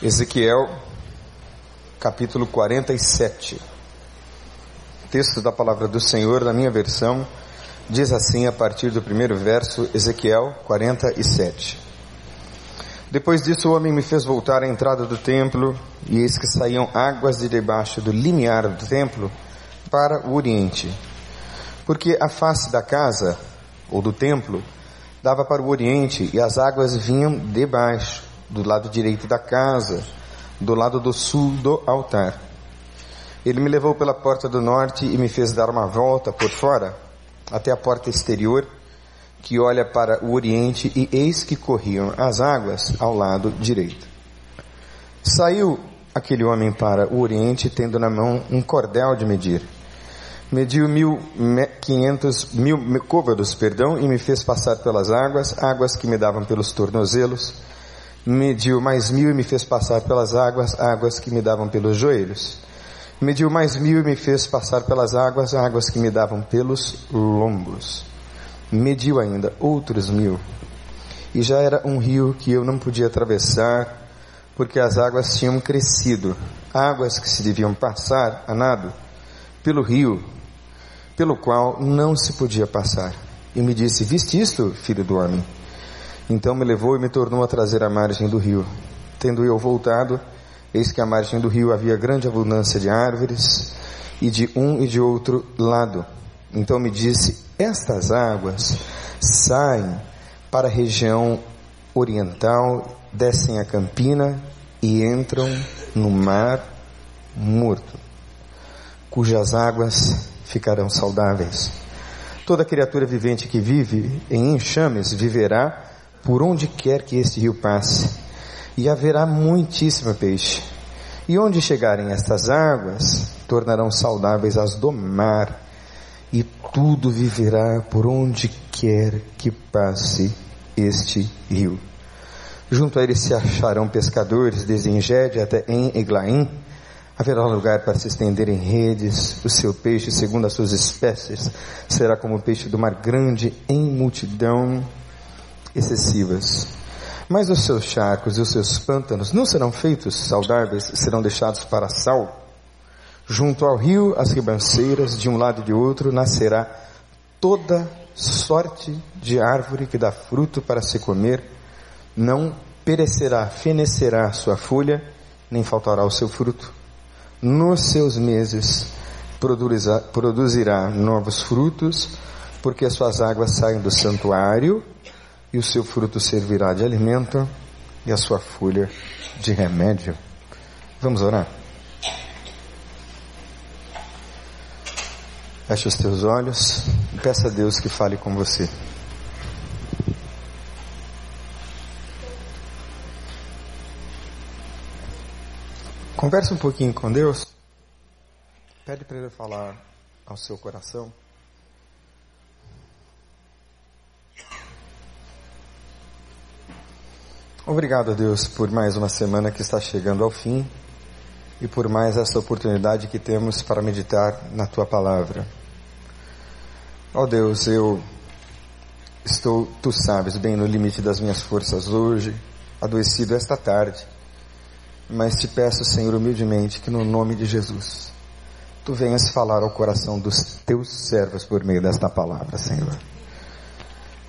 Ezequiel, capítulo 47. Texto da palavra do Senhor, na minha versão, diz assim a partir do primeiro verso, Ezequiel 47. Depois disso o homem me fez voltar à entrada do templo, e eis que saíam águas de debaixo do limiar do templo para o oriente. Porque a face da casa, ou do templo, dava para o oriente, e as águas vinham debaixo do lado direito da casa, do lado do sul do altar. Ele me levou pela porta do norte e me fez dar uma volta por fora, até a porta exterior, que olha para o oriente, e eis que corriam as águas ao lado direito. Saiu aquele homem para o oriente, tendo na mão um cordel de medir. Mediu mil, quinhentos, mil côvados, perdão, e me fez passar pelas águas, águas que me davam pelos tornozelos mediu mais mil e me fez passar pelas águas, águas que me davam pelos joelhos. Mediu mais mil e me fez passar pelas águas, águas que me davam pelos lombos. Mediu ainda outros mil. E já era um rio que eu não podia atravessar, porque as águas tinham crescido, águas que se deviam passar a nado, pelo rio, pelo qual não se podia passar. E me disse: Viste isto, filho do homem? Então me levou e me tornou a trazer à margem do rio. Tendo eu voltado, eis que à margem do rio havia grande abundância de árvores, e de um e de outro lado. Então me disse: Estas águas saem para a região oriental, descem a campina e entram no mar morto, cujas águas ficarão saudáveis. Toda criatura vivente que vive em enxames viverá por onde quer que este rio passe, e haverá muitíssimo peixe. E onde chegarem estas águas, tornarão saudáveis as do mar, e tudo viverá por onde quer que passe este rio. Junto a ele se acharão pescadores, desde Engede até em Eglaim. Haverá lugar para se estender em redes, o seu peixe, segundo as suas espécies, será como o peixe do mar grande em multidão excessivas. Mas os seus charcos e os seus pântanos não serão feitos saudáveis, serão deixados para sal. Junto ao rio, as ribanceiras, de um lado e de outro, nascerá toda sorte de árvore que dá fruto para se comer, não perecerá, fenecerá sua folha, nem faltará o seu fruto. Nos seus meses produzirá novos frutos, porque as suas águas saem do santuário e o seu fruto servirá de alimento e a sua folha de remédio. Vamos orar? Feche os teus olhos e peça a Deus que fale com você. Converse um pouquinho com Deus. Pede para Ele falar ao seu coração. Obrigado, Deus, por mais uma semana que está chegando ao fim e por mais essa oportunidade que temos para meditar na tua palavra. Ó oh, Deus, eu estou, tu sabes, bem no limite das minhas forças hoje, adoecido esta tarde, mas te peço, Senhor, humildemente, que no nome de Jesus, tu venhas falar ao coração dos teus servos por meio desta palavra, Senhor.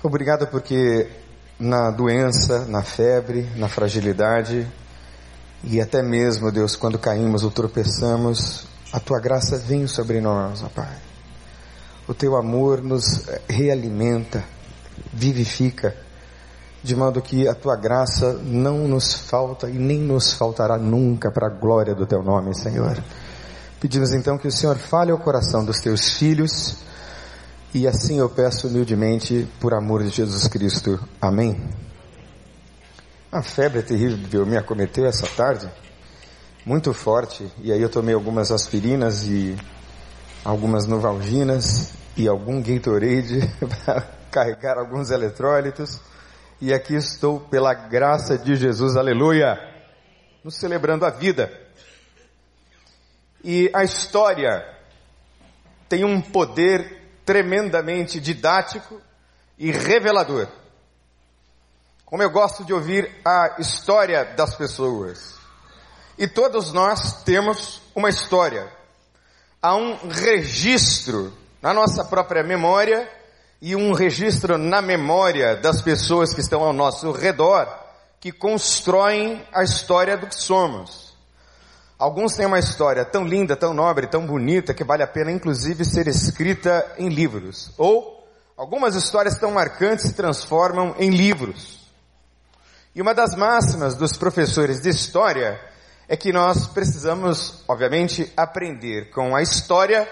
Obrigado porque na doença, na febre, na fragilidade e até mesmo, Deus, quando caímos ou tropeçamos, a tua graça vem sobre nós, ó Pai. O teu amor nos realimenta, vivifica, de modo que a tua graça não nos falta e nem nos faltará nunca para a glória do teu nome, Senhor. Pedimos então que o Senhor fale ao coração dos teus filhos e assim eu peço humildemente, por amor de Jesus Cristo. Amém. A febre terrível me acometeu essa tarde, muito forte, e aí eu tomei algumas aspirinas e algumas novalginas e algum Gatorade para carregar alguns eletrólitos. E aqui estou pela graça de Jesus, aleluia, nos celebrando a vida. E a história tem um poder tremendamente didático e revelador. Como eu gosto de ouvir a história das pessoas. e todos nós temos uma história. Há um registro na nossa própria memória e um registro na memória das pessoas que estão ao nosso redor que constroem a história do que somos. Alguns têm uma história tão linda, tão nobre, tão bonita que vale a pena inclusive ser escrita em livros. Ou algumas histórias tão marcantes se transformam em livros. E uma das máximas dos professores de história é que nós precisamos, obviamente, aprender com a história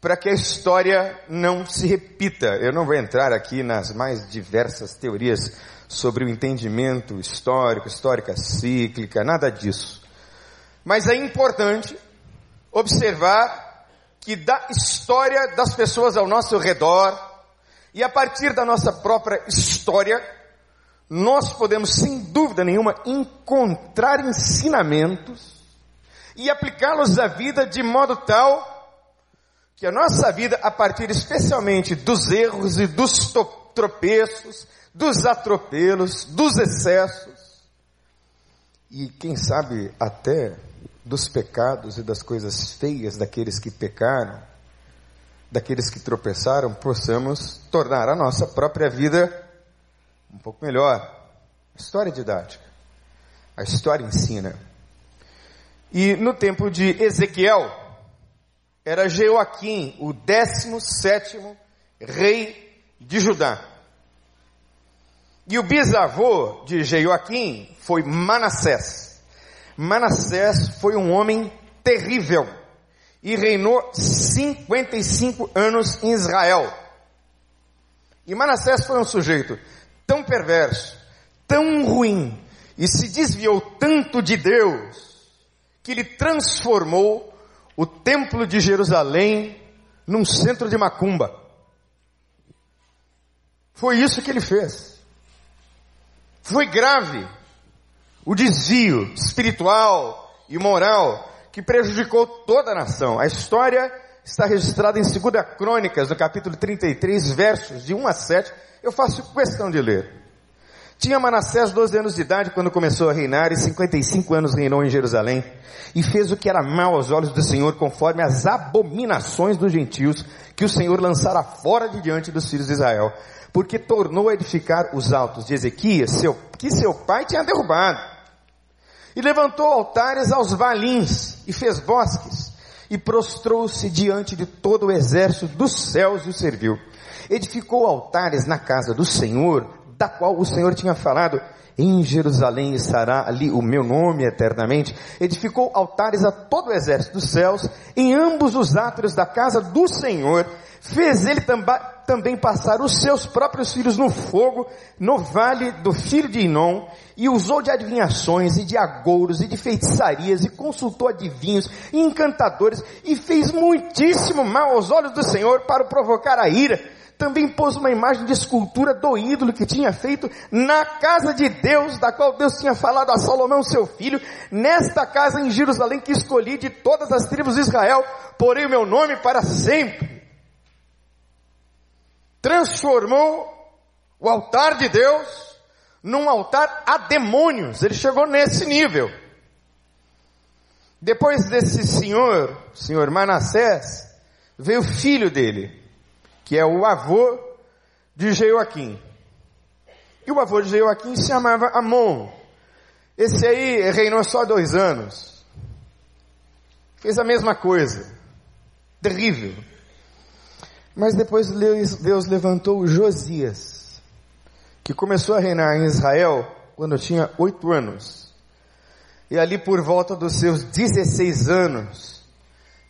para que a história não se repita. Eu não vou entrar aqui nas mais diversas teorias sobre o entendimento histórico, histórica cíclica, nada disso. Mas é importante observar que da história das pessoas ao nosso redor. E a partir da nossa própria história, nós podemos, sem dúvida nenhuma, encontrar ensinamentos e aplicá-los à vida de modo tal que a nossa vida, a partir especialmente dos erros e dos tropeços, dos atropelos, dos excessos, e quem sabe até dos pecados e das coisas feias daqueles que pecaram, daqueles que tropeçaram, possamos tornar a nossa própria vida um pouco melhor. História didática. A história ensina. E no tempo de Ezequiel, era Jeoaquim, o 17 rei de Judá. E o bisavô de Jeoaquim foi Manassés. Manassés foi um homem terrível e reinou 55 anos em Israel. E Manassés foi um sujeito tão perverso, tão ruim, e se desviou tanto de Deus, que ele transformou o templo de Jerusalém num centro de macumba. Foi isso que ele fez. Foi grave o desvio espiritual e moral que prejudicou toda a nação. A história está registrada em 2 Crônicas, no capítulo 33, versos de 1 a 7, eu faço questão de ler. Tinha Manassés 12 anos de idade quando começou a reinar e 55 anos reinou em Jerusalém e fez o que era mal aos olhos do Senhor conforme as abominações dos gentios que o Senhor lançara fora de diante dos filhos de Israel, porque tornou a edificar os altos de Ezequias, seu, que seu pai tinha derrubado. E levantou altares aos valins e fez bosques e prostrou-se diante de todo o exército dos céus e o serviu. Edificou altares na casa do Senhor, da qual o Senhor tinha falado, em Jerusalém estará ali o meu nome eternamente. Edificou altares a todo o exército dos céus, em ambos os átrios da casa do Senhor. Fez ele também passar os seus próprios filhos no fogo, no vale do filho de Inom, e usou de adivinhações, e de agouros, e de feitiçarias, e consultou adivinhos, e encantadores, e fez muitíssimo mal aos olhos do Senhor para provocar a ira também pôs uma imagem de escultura do ídolo que tinha feito na casa de Deus, da qual Deus tinha falado a Salomão, seu filho, nesta casa em Jerusalém que escolhi de todas as tribos de Israel, porém o meu nome para sempre. Transformou o altar de Deus num altar a demônios. Ele chegou nesse nível. Depois desse senhor, senhor Manassés, veio o filho dele, que é o avô de Jeoaquim. E o avô de Jeoaquim se chamava Amon. Esse aí reinou só dois anos. Fez a mesma coisa. Terrível. Mas depois Deus levantou Josias, que começou a reinar em Israel quando tinha oito anos. E ali por volta dos seus 16 anos,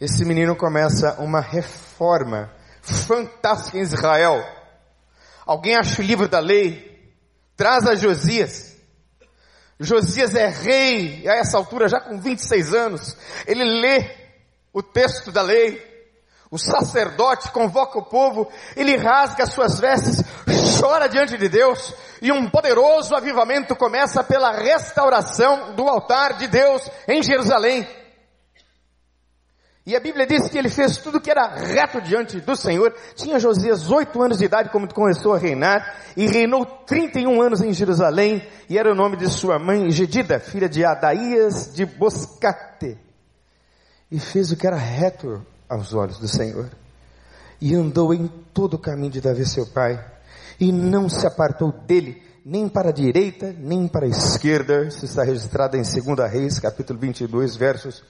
esse menino começa uma reforma fantástica em Israel. Alguém acha o livro da lei? Traz a Josias. Josias é rei, a essa altura já com 26 anos. Ele lê o texto da lei. O sacerdote convoca o povo, ele rasga suas vestes, chora diante de Deus, e um poderoso avivamento começa pela restauração do altar de Deus em Jerusalém. E a Bíblia diz que ele fez tudo que era reto diante do Senhor. Tinha Josias oito anos de idade quando começou a reinar e reinou 31 anos em Jerusalém e era o nome de sua mãe Gedida, filha de Adaías de Boscate. E fez o que era reto aos olhos do Senhor. E andou em todo o caminho de Davi seu pai e não se apartou dele nem para a direita, nem para a esquerda. Isso está registrado em 2 Reis, capítulo 22, versos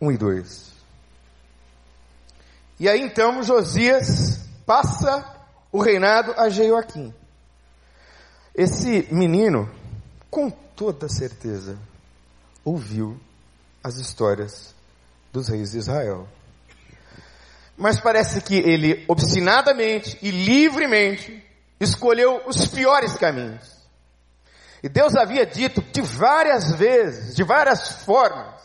1 e 2. E aí então Josias passa o reinado a Jeoaquim. Esse menino, com toda certeza, ouviu as histórias dos reis de Israel. Mas parece que ele obstinadamente e livremente escolheu os piores caminhos. E Deus havia dito de várias vezes, de várias formas,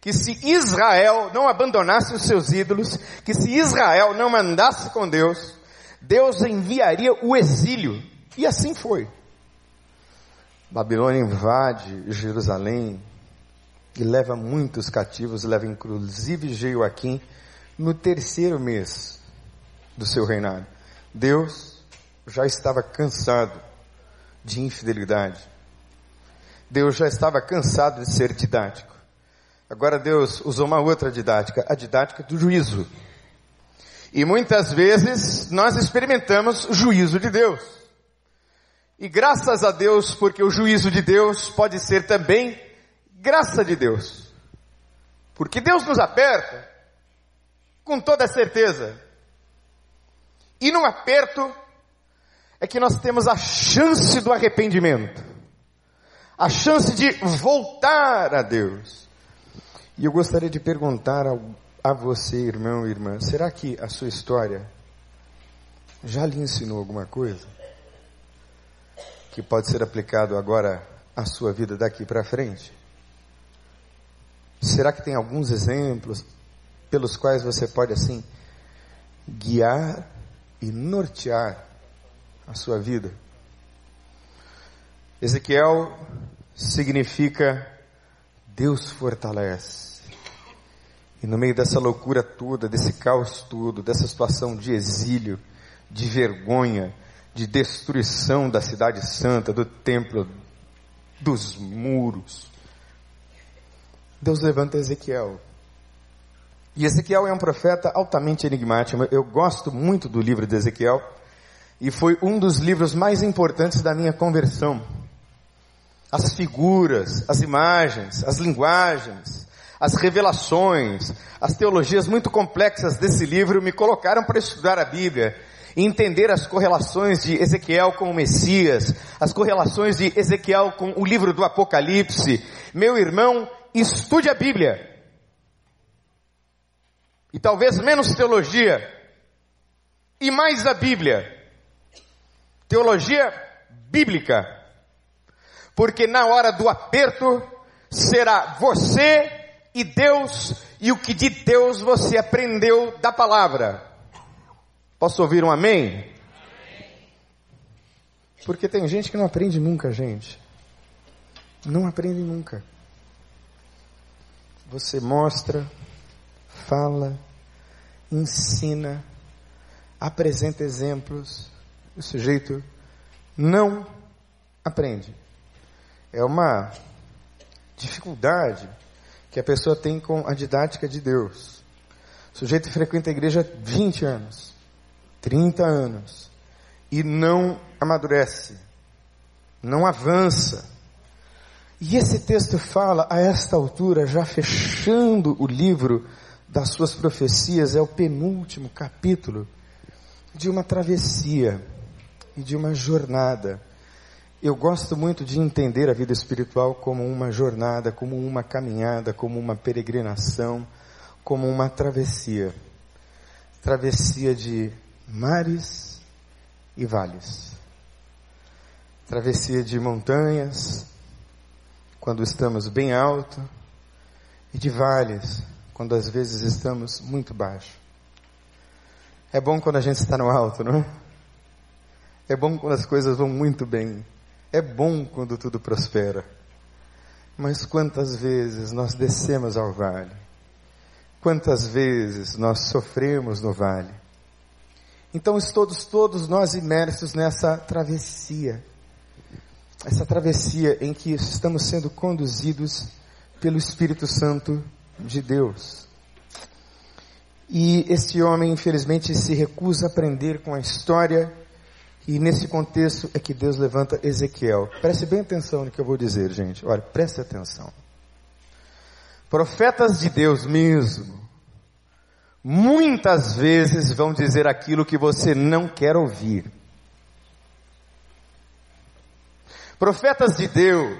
que se Israel não abandonasse os seus ídolos, que se Israel não mandasse com Deus, Deus enviaria o exílio. E assim foi. Babilônia invade Jerusalém e leva muitos cativos, leva inclusive Jeoaquim no terceiro mês do seu reinado. Deus já estava cansado de infidelidade. Deus já estava cansado de ser didático. Agora Deus usou uma outra didática, a didática do juízo. E muitas vezes nós experimentamos o juízo de Deus. E graças a Deus, porque o juízo de Deus pode ser também graça de Deus. Porque Deus nos aperta, com toda certeza. E no aperto é que nós temos a chance do arrependimento. A chance de voltar a Deus. E eu gostaria de perguntar a você, irmão e irmã, será que a sua história já lhe ensinou alguma coisa? Que pode ser aplicado agora à sua vida daqui para frente? Será que tem alguns exemplos pelos quais você pode assim guiar e nortear a sua vida? Ezequiel significa Deus fortalece. E no meio dessa loucura toda, desse caos todo, dessa situação de exílio, de vergonha, de destruição da cidade santa, do templo, dos muros, Deus levanta Ezequiel. E Ezequiel é um profeta altamente enigmático. Eu gosto muito do livro de Ezequiel e foi um dos livros mais importantes da minha conversão. As figuras, as imagens, as linguagens, as revelações, as teologias muito complexas desse livro me colocaram para estudar a Bíblia e entender as correlações de Ezequiel com o Messias, as correlações de Ezequiel com o livro do Apocalipse. Meu irmão, estude a Bíblia. E talvez menos teologia e mais a Bíblia. Teologia bíblica. Porque na hora do aperto será você e Deus e o que de Deus você aprendeu da palavra. Posso ouvir um amém? Porque tem gente que não aprende nunca, gente. Não aprende nunca. Você mostra, fala, ensina, apresenta exemplos. O sujeito não aprende. É uma dificuldade que a pessoa tem com a didática de Deus. O sujeito frequenta a igreja 20 anos, 30 anos, e não amadurece, não avança. E esse texto fala, a esta altura, já fechando o livro das suas profecias, é o penúltimo capítulo de uma travessia e de uma jornada eu gosto muito de entender a vida espiritual como uma jornada, como uma caminhada, como uma peregrinação, como uma travessia. Travessia de mares e vales. Travessia de montanhas, quando estamos bem alto, e de vales, quando às vezes estamos muito baixo. É bom quando a gente está no alto, não é? É bom quando as coisas vão muito bem. É bom quando tudo prospera. Mas quantas vezes nós descemos ao vale Quantas vezes nós sofremos no vale. Então, todos, todos nós imersos nessa travessia. Essa travessia em que estamos sendo conduzidos pelo Espírito Santo de Deus. E este homem, infelizmente, se recusa a aprender com a história, e nesse contexto é que Deus levanta Ezequiel. Preste bem atenção no que eu vou dizer, gente. Olha, preste atenção. Profetas de Deus mesmo, muitas vezes vão dizer aquilo que você não quer ouvir. Profetas de Deus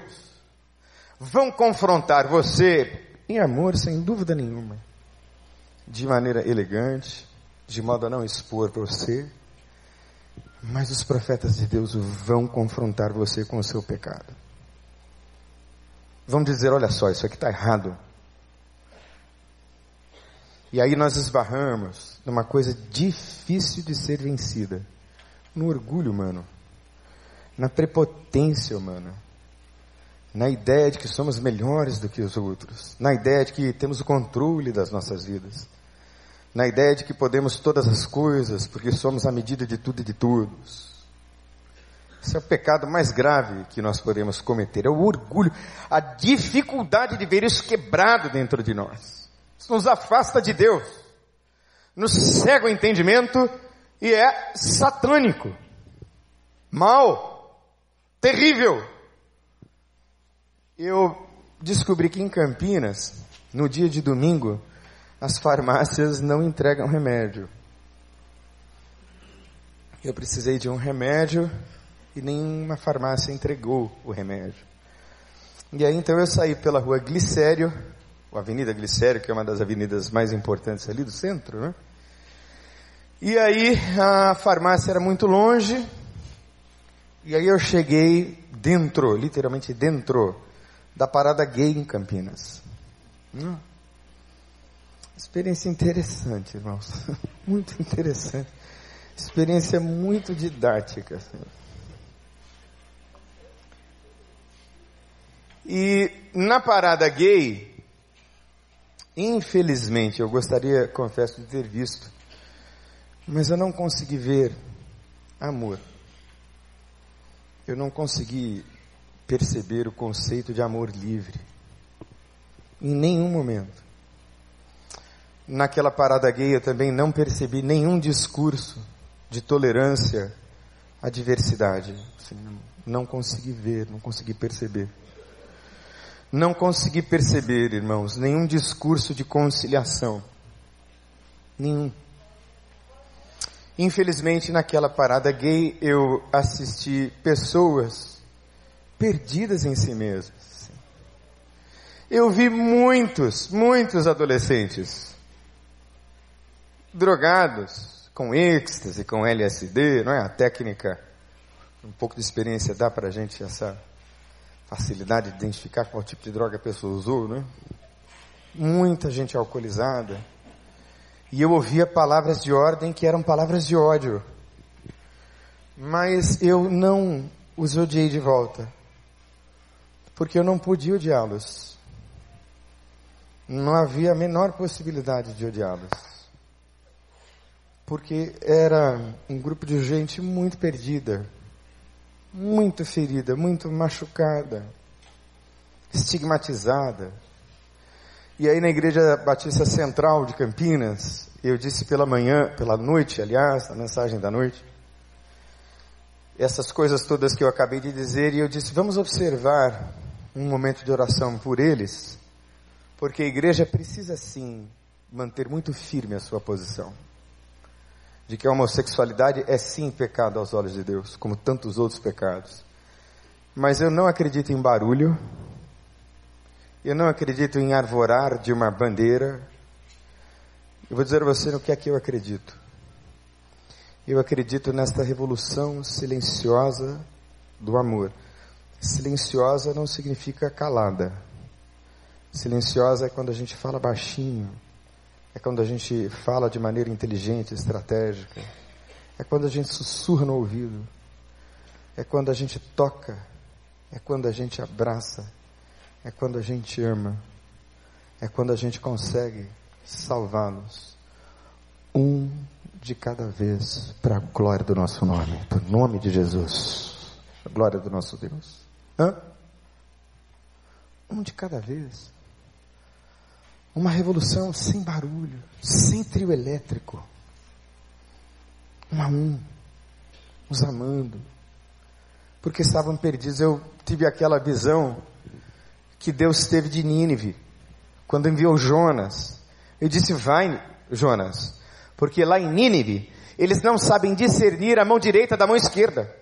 vão confrontar você em amor, sem dúvida nenhuma, de maneira elegante, de modo a não expor você, mas os profetas de Deus vão confrontar você com o seu pecado. Vão dizer: olha só, isso aqui está errado. E aí nós esbarramos numa coisa difícil de ser vencida. No orgulho humano. Na prepotência humana. Na ideia de que somos melhores do que os outros. Na ideia de que temos o controle das nossas vidas. Na ideia de que podemos todas as coisas porque somos a medida de tudo e de todos. Esse é o pecado mais grave que nós podemos cometer. É o orgulho. A dificuldade de ver isso quebrado dentro de nós. Isso nos afasta de Deus, nos cega o entendimento e é satânico, mal, terrível. Eu descobri que em Campinas, no dia de domingo, as farmácias não entregam remédio. Eu precisei de um remédio e nenhuma farmácia entregou o remédio. E aí então eu saí pela rua Glicério, a Avenida Glicério, que é uma das avenidas mais importantes ali do centro, né? E aí a farmácia era muito longe, e aí eu cheguei dentro, literalmente dentro, da parada gay em Campinas. Hum. Experiência interessante, irmãos. muito interessante. Experiência muito didática. Assim. E na parada gay, Infelizmente, eu gostaria, confesso, de ter visto, mas eu não consegui ver amor. Eu não consegui perceber o conceito de amor livre. Em nenhum momento. Naquela parada gay eu também não percebi nenhum discurso de tolerância à diversidade. Assim, não consegui ver, não consegui perceber não consegui perceber, irmãos, nenhum discurso de conciliação. Nenhum. Infelizmente, naquela parada gay, eu assisti pessoas perdidas em si mesmas. Eu vi muitos, muitos adolescentes drogados com êxtase, com LSD, não é? A técnica, um pouco de experiência dá para a gente essa facilidade de identificar qual tipo de droga a pessoa usou, né? Muita gente alcoolizada. E eu ouvia palavras de ordem que eram palavras de ódio. Mas eu não os odiei de volta. Porque eu não podia odiá-los. Não havia a menor possibilidade de odiá-los. Porque era um grupo de gente muito perdida muito ferida, muito machucada, estigmatizada. E aí na Igreja Batista Central de Campinas, eu disse pela manhã, pela noite, aliás, na mensagem da noite, essas coisas todas que eu acabei de dizer, e eu disse, vamos observar um momento de oração por eles, porque a igreja precisa sim manter muito firme a sua posição de que a homossexualidade é sim pecado aos olhos de Deus, como tantos outros pecados. Mas eu não acredito em barulho, eu não acredito em arvorar de uma bandeira. Eu vou dizer a você no que é que eu acredito. Eu acredito nesta revolução silenciosa do amor. Silenciosa não significa calada. Silenciosa é quando a gente fala baixinho, é quando a gente fala de maneira inteligente, estratégica. É quando a gente sussurra no ouvido. É quando a gente toca. É quando a gente abraça. É quando a gente ama. É quando a gente consegue salvá-los. Um de cada vez, para a glória do nosso nome, para o nome de Jesus, a glória do nosso Deus. Hã? Um de cada vez. Uma revolução sem barulho, sem trio elétrico. Um a um, os amando, porque estavam perdidos. Eu tive aquela visão que Deus teve de Nínive, quando enviou Jonas. Eu disse: Vai, Jonas, porque lá em Nínive, eles não sabem discernir a mão direita da mão esquerda.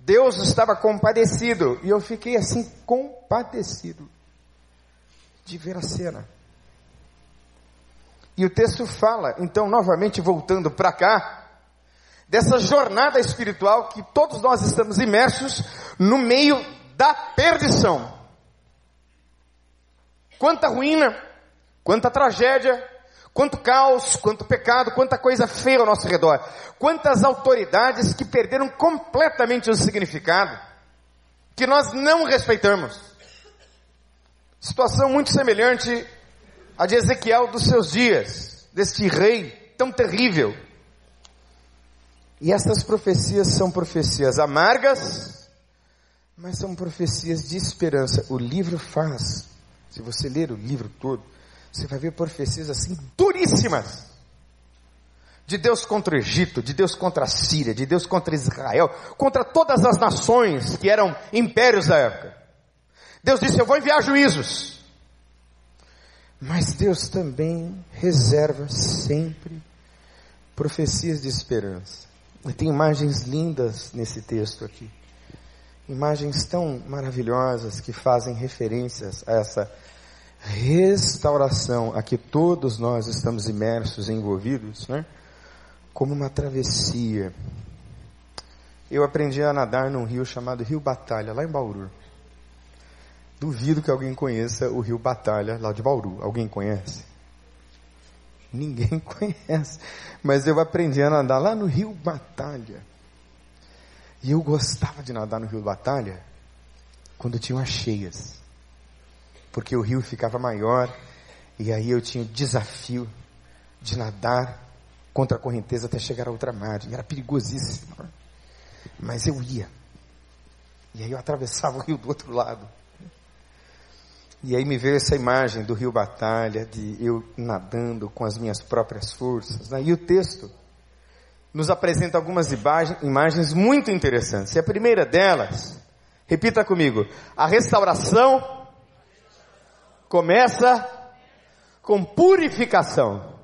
Deus estava compadecido, e eu fiquei assim, compadecido, de ver a cena. E o texto fala, então, novamente voltando para cá, dessa jornada espiritual que todos nós estamos imersos no meio da perdição. Quanta ruína, quanta tragédia, quanto caos, quanto pecado, quanta coisa feia ao nosso redor. Quantas autoridades que perderam completamente o significado, que nós não respeitamos. Situação muito semelhante à de Ezequiel dos seus dias, deste rei tão terrível e essas profecias são profecias amargas, mas são profecias de esperança. O livro faz, se você ler o livro todo, você vai ver profecias assim duríssimas. De Deus contra o Egito, de Deus contra a Síria, de Deus contra Israel, contra todas as nações que eram impérios da época. Deus disse: Eu vou enviar juízos. Mas Deus também reserva sempre profecias de esperança. E tem imagens lindas nesse texto aqui. Imagens tão maravilhosas que fazem referências a essa restauração a que todos nós estamos imersos, envolvidos, né? Como uma travessia. Eu aprendi a nadar num rio chamado Rio Batalha, lá em Bauru. Duvido que alguém conheça o Rio Batalha, lá de Bauru. Alguém conhece? Ninguém conhece. Mas eu aprendi a nadar lá no Rio Batalha. E eu gostava de nadar no Rio Batalha quando tinham as cheias. Porque o rio ficava maior e aí eu tinha o desafio de nadar contra a correnteza até chegar à outra margem. Era perigosíssimo. Mas eu ia. E aí eu atravessava o rio do outro lado. E aí me veio essa imagem do rio Batalha, de eu nadando com as minhas próprias forças. Né? E o texto nos apresenta algumas imagens muito interessantes. E a primeira delas, repita comigo, a restauração começa com purificação.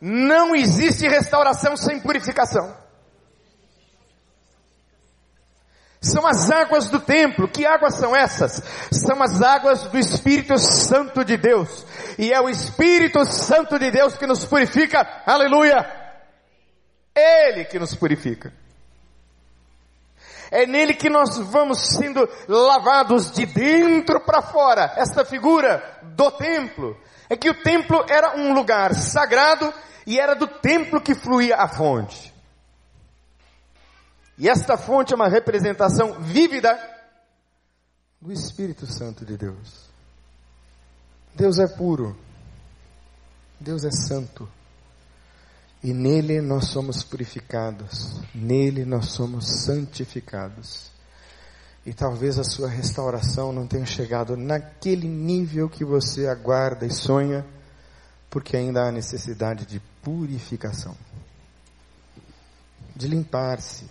Não existe restauração sem purificação. São as águas do templo. Que águas são essas? São as águas do Espírito Santo de Deus. E é o Espírito Santo de Deus que nos purifica. Aleluia! Ele que nos purifica. É nele que nós vamos sendo lavados de dentro para fora. Esta figura do templo é que o templo era um lugar sagrado e era do templo que fluía a fonte. E esta fonte é uma representação vívida do Espírito Santo de Deus. Deus é puro. Deus é santo. E nele nós somos purificados. Nele nós somos santificados. E talvez a sua restauração não tenha chegado naquele nível que você aguarda e sonha, porque ainda há necessidade de purificação, de limpar-se,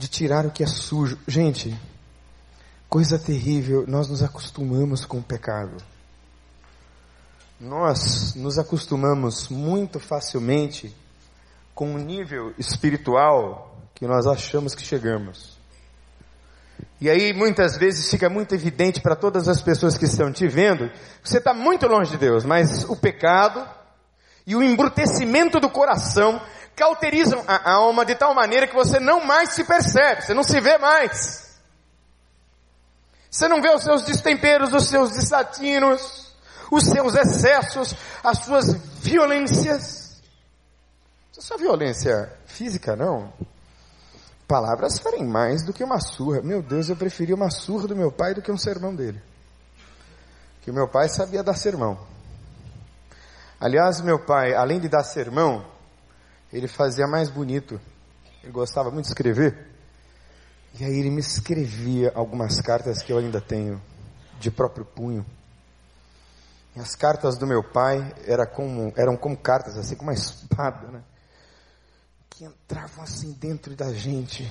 de tirar o que é sujo. Gente, coisa terrível, nós nos acostumamos com o pecado. Nós nos acostumamos muito facilmente com o nível espiritual que nós achamos que chegamos. E aí muitas vezes fica muito evidente para todas as pessoas que estão te vendo que você está muito longe de Deus, mas o pecado e o embrutecimento do coração cauterizam a alma de tal maneira que você não mais se percebe, você não se vê mais. Você não vê os seus destemperos, os seus desatinos, os seus excessos, as suas violências. Isso é só violência física, não. Palavras farem mais do que uma surra. Meu Deus, eu preferia uma surra do meu pai do que um sermão dele. que o meu pai sabia dar sermão. Aliás, meu pai, além de dar sermão, ele fazia mais bonito. Ele gostava muito de escrever. E aí ele me escrevia algumas cartas que eu ainda tenho, de próprio punho. E as cartas do meu pai como, eram como cartas, assim, como uma espada, né? Que entravam assim dentro da gente.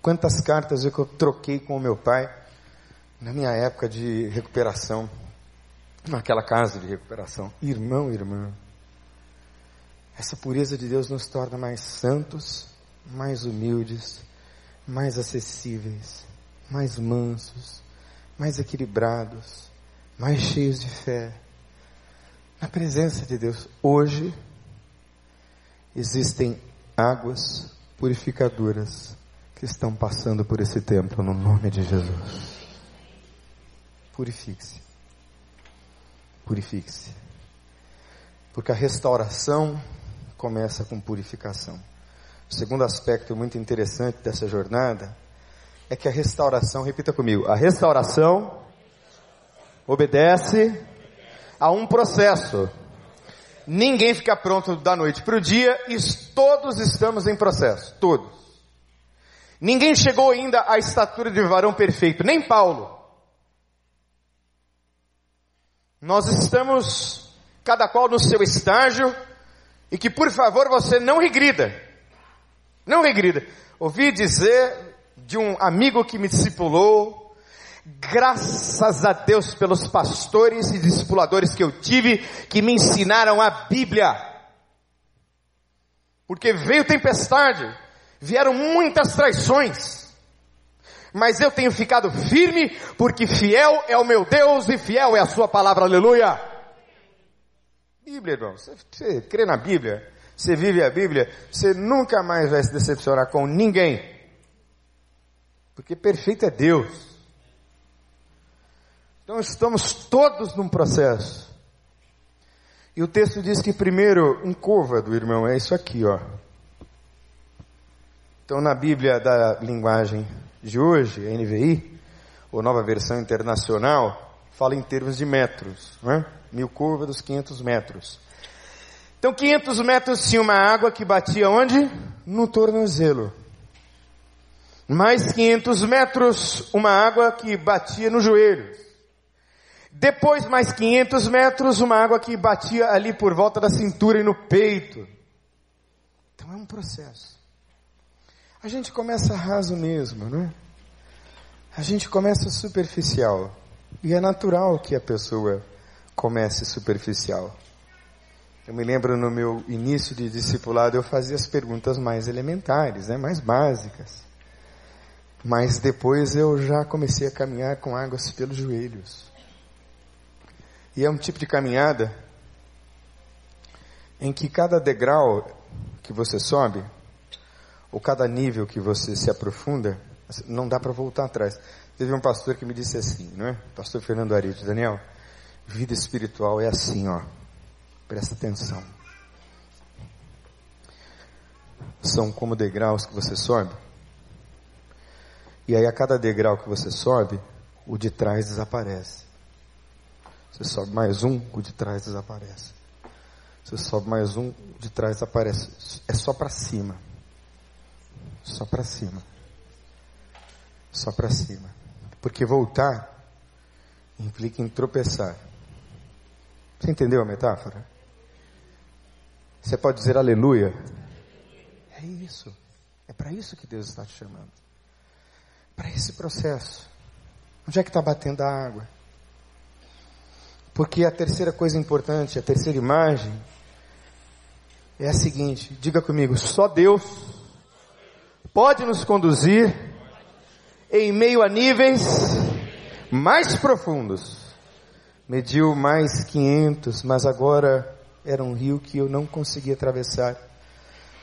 Quantas cartas eu troquei com o meu pai na minha época de recuperação, naquela casa de recuperação. Irmão, irmã, essa pureza de Deus nos torna mais santos, mais humildes, mais acessíveis, mais mansos, mais equilibrados, mais cheios de fé. Na presença de Deus, hoje existem águas purificadoras que estão passando por esse templo no nome de Jesus. Purifique-se. Purifique-se. Porque a restauração começa com purificação. O segundo aspecto muito interessante dessa jornada é que a restauração, repita comigo, a restauração obedece a um processo. Ninguém fica pronto da noite para o dia e todos estamos em processo, todos. Ninguém chegou ainda à estatura de varão perfeito, nem Paulo. Nós estamos, cada qual no seu estágio, e que por favor você não regrida. Não regrida. Ouvi dizer de um amigo que me discipulou, graças a Deus pelos pastores e discipuladores que eu tive, que me ensinaram a Bíblia. Porque veio tempestade, vieram muitas traições, mas eu tenho ficado firme, porque fiel é o meu Deus e fiel é a sua palavra, aleluia. Bíblia, irmão, você, você crê na Bíblia? você vive a Bíblia, você nunca mais vai se decepcionar com ninguém. Porque perfeito é Deus. Então estamos todos num processo. E o texto diz que primeiro um côvado, irmão, é isso aqui, ó. Então na Bíblia da linguagem de hoje, NVI, ou nova versão internacional, fala em termos de metros, né? Mil côvados, 500 metros. Então 500 metros tinha uma água que batia onde? No tornozelo. Mais 500 metros, uma água que batia no joelho. Depois mais 500 metros, uma água que batia ali por volta da cintura e no peito. Então é um processo. A gente começa raso mesmo, não é? A gente começa superficial. E é natural que a pessoa comece superficial. Eu me lembro no meu início de discipulado, eu fazia as perguntas mais elementares, né, mais básicas. Mas depois eu já comecei a caminhar com águas pelos joelhos. E é um tipo de caminhada em que cada degrau que você sobe, ou cada nível que você se aprofunda, não dá para voltar atrás. Teve um pastor que me disse assim, não é? Pastor Fernando Aride, Daniel, vida espiritual é assim, ó. Presta atenção. São como degraus que você sobe. E aí a cada degrau que você sobe, o de trás desaparece. Você sobe mais um, o de trás desaparece. Você sobe mais um, o de trás desaparece. É só para cima. Só para cima. Só para cima. Porque voltar implica em tropeçar. Você entendeu a metáfora? Você pode dizer aleluia? É isso. É para isso que Deus está te chamando. Para esse processo. Onde é que está batendo a água? Porque a terceira coisa importante, a terceira imagem, é a seguinte: diga comigo, só Deus pode nos conduzir em meio a níveis mais profundos. Mediu mais 500, mas agora era um rio que eu não conseguia atravessar,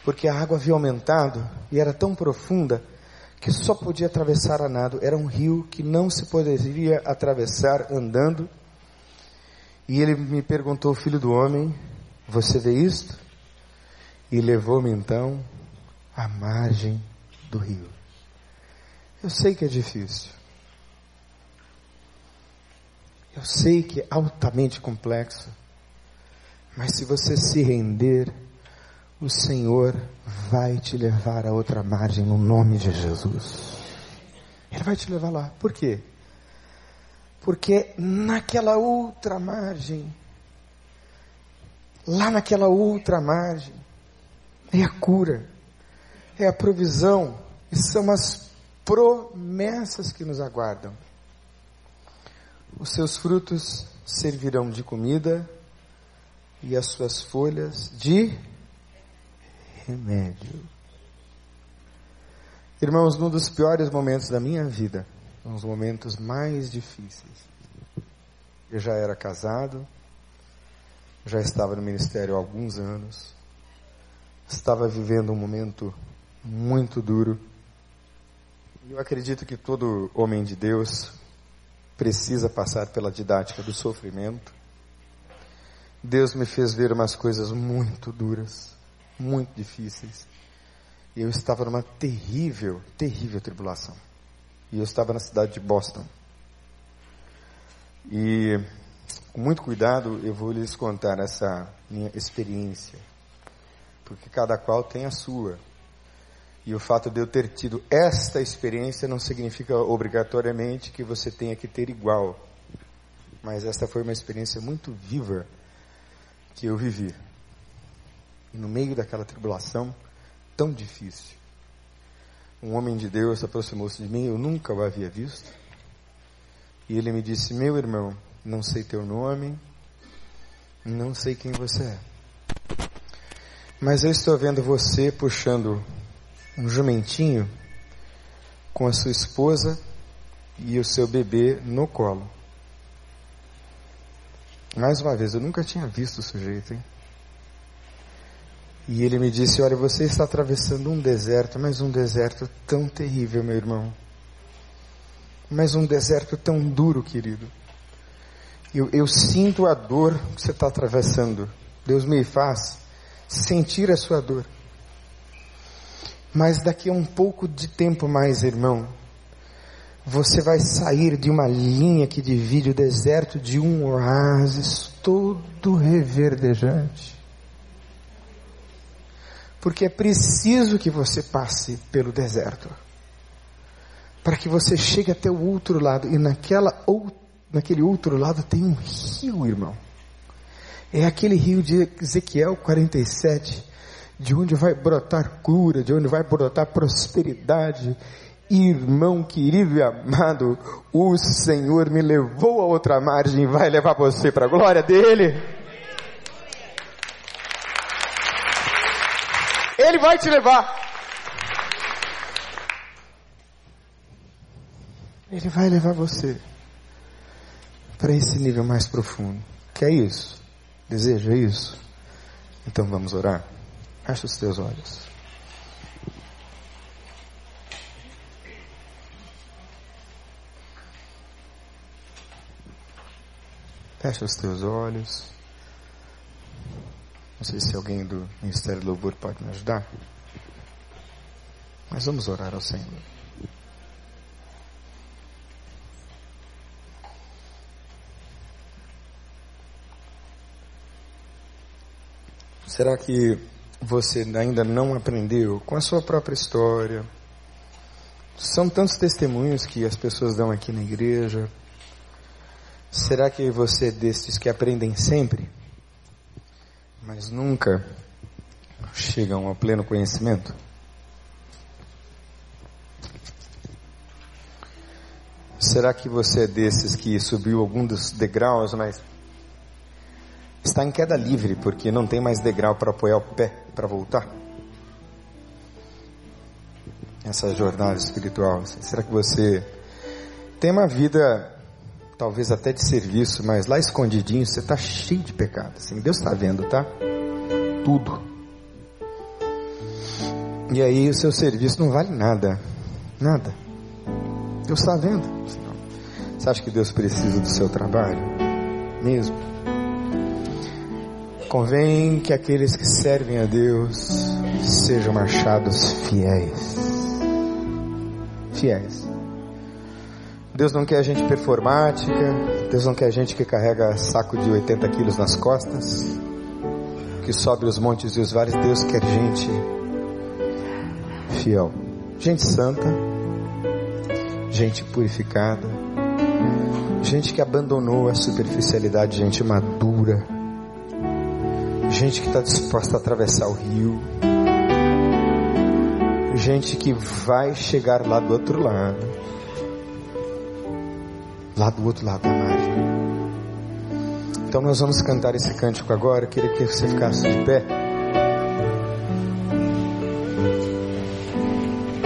porque a água havia aumentado e era tão profunda que só podia atravessar a nado. Era um rio que não se poderia atravessar andando. E ele me perguntou, filho do homem, você vê isto? E levou-me então à margem do rio. Eu sei que é difícil. Eu sei que é altamente complexo, mas se você se render, o Senhor vai te levar a outra margem no nome de Jesus. Ele vai te levar lá. Por quê? Porque naquela outra margem, lá naquela outra margem, é a cura, é a provisão, e são as promessas que nos aguardam. Os seus frutos servirão de comida e as suas folhas de remédio. Irmãos, num dos piores momentos da minha vida, um dos momentos mais difíceis, eu já era casado, já estava no ministério há alguns anos, estava vivendo um momento muito duro. Eu acredito que todo homem de Deus precisa passar pela didática do sofrimento. Deus me fez ver umas coisas muito duras, muito difíceis. E eu estava numa terrível, terrível tribulação. E eu estava na cidade de Boston. E com muito cuidado eu vou lhes contar essa minha experiência. Porque cada qual tem a sua. E o fato de eu ter tido esta experiência não significa obrigatoriamente que você tenha que ter igual. Mas esta foi uma experiência muito viva que eu vivi. E no meio daquela tribulação tão difícil, um homem de Deus aproximou-se de mim, eu nunca o havia visto. E ele me disse: Meu irmão, não sei teu nome, não sei quem você é. Mas eu estou vendo você puxando um jumentinho com a sua esposa e o seu bebê no colo. Mais uma vez, eu nunca tinha visto o sujeito, hein? E ele me disse: Olha, você está atravessando um deserto, mas um deserto tão terrível, meu irmão. Mas um deserto tão duro, querido. Eu, eu sinto a dor que você está atravessando. Deus me faz sentir a sua dor. Mas daqui a um pouco de tempo mais, irmão, você vai sair de uma linha que divide o deserto de um oásis todo reverdejante. Porque é preciso que você passe pelo deserto. Para que você chegue até o outro lado. E naquela, naquele outro lado tem um rio, irmão. É aquele rio de Ezequiel 47 de onde vai brotar cura, de onde vai brotar prosperidade. Irmão querido e amado, o Senhor me levou a outra margem e vai levar você para a glória dele. Ele vai te levar. Ele vai levar você para esse nível mais profundo. Quer isso? Deseja isso? Então vamos orar. Fecha os teus olhos. Fecha os teus olhos. Não sei se alguém do Ministério do Louvor pode me ajudar. Mas vamos orar ao Senhor. Será que você ainda não aprendeu com a sua própria história. São tantos testemunhos que as pessoas dão aqui na igreja. Será que você é destes que aprendem sempre, mas nunca chegam ao pleno conhecimento? Será que você é desses que subiu algum dos degraus, mas está em queda livre porque não tem mais degrau para apoiar o pé para voltar? Essa jornada espiritual. Será que você tem uma vida talvez até de serviço, mas lá escondidinho você está cheio de pecado. Assim, Deus está vendo, tá? Tudo. E aí o seu serviço não vale nada. Nada. Deus está vendo. Você acha que Deus precisa do seu trabalho? Mesmo? Convém que aqueles que servem a Deus sejam achados fiéis. Fiéis. Deus não quer a gente performática, Deus não quer a gente que carrega saco de 80 quilos nas costas, que sobe os montes e os vales. Deus quer gente fiel, gente santa, gente purificada, gente que abandonou a superficialidade, gente madura, gente que está disposta a atravessar o rio, gente que vai chegar lá do outro lado lá do outro lado da margem. Então nós vamos cantar esse cântico agora. Eu queria que você ficasse de pé.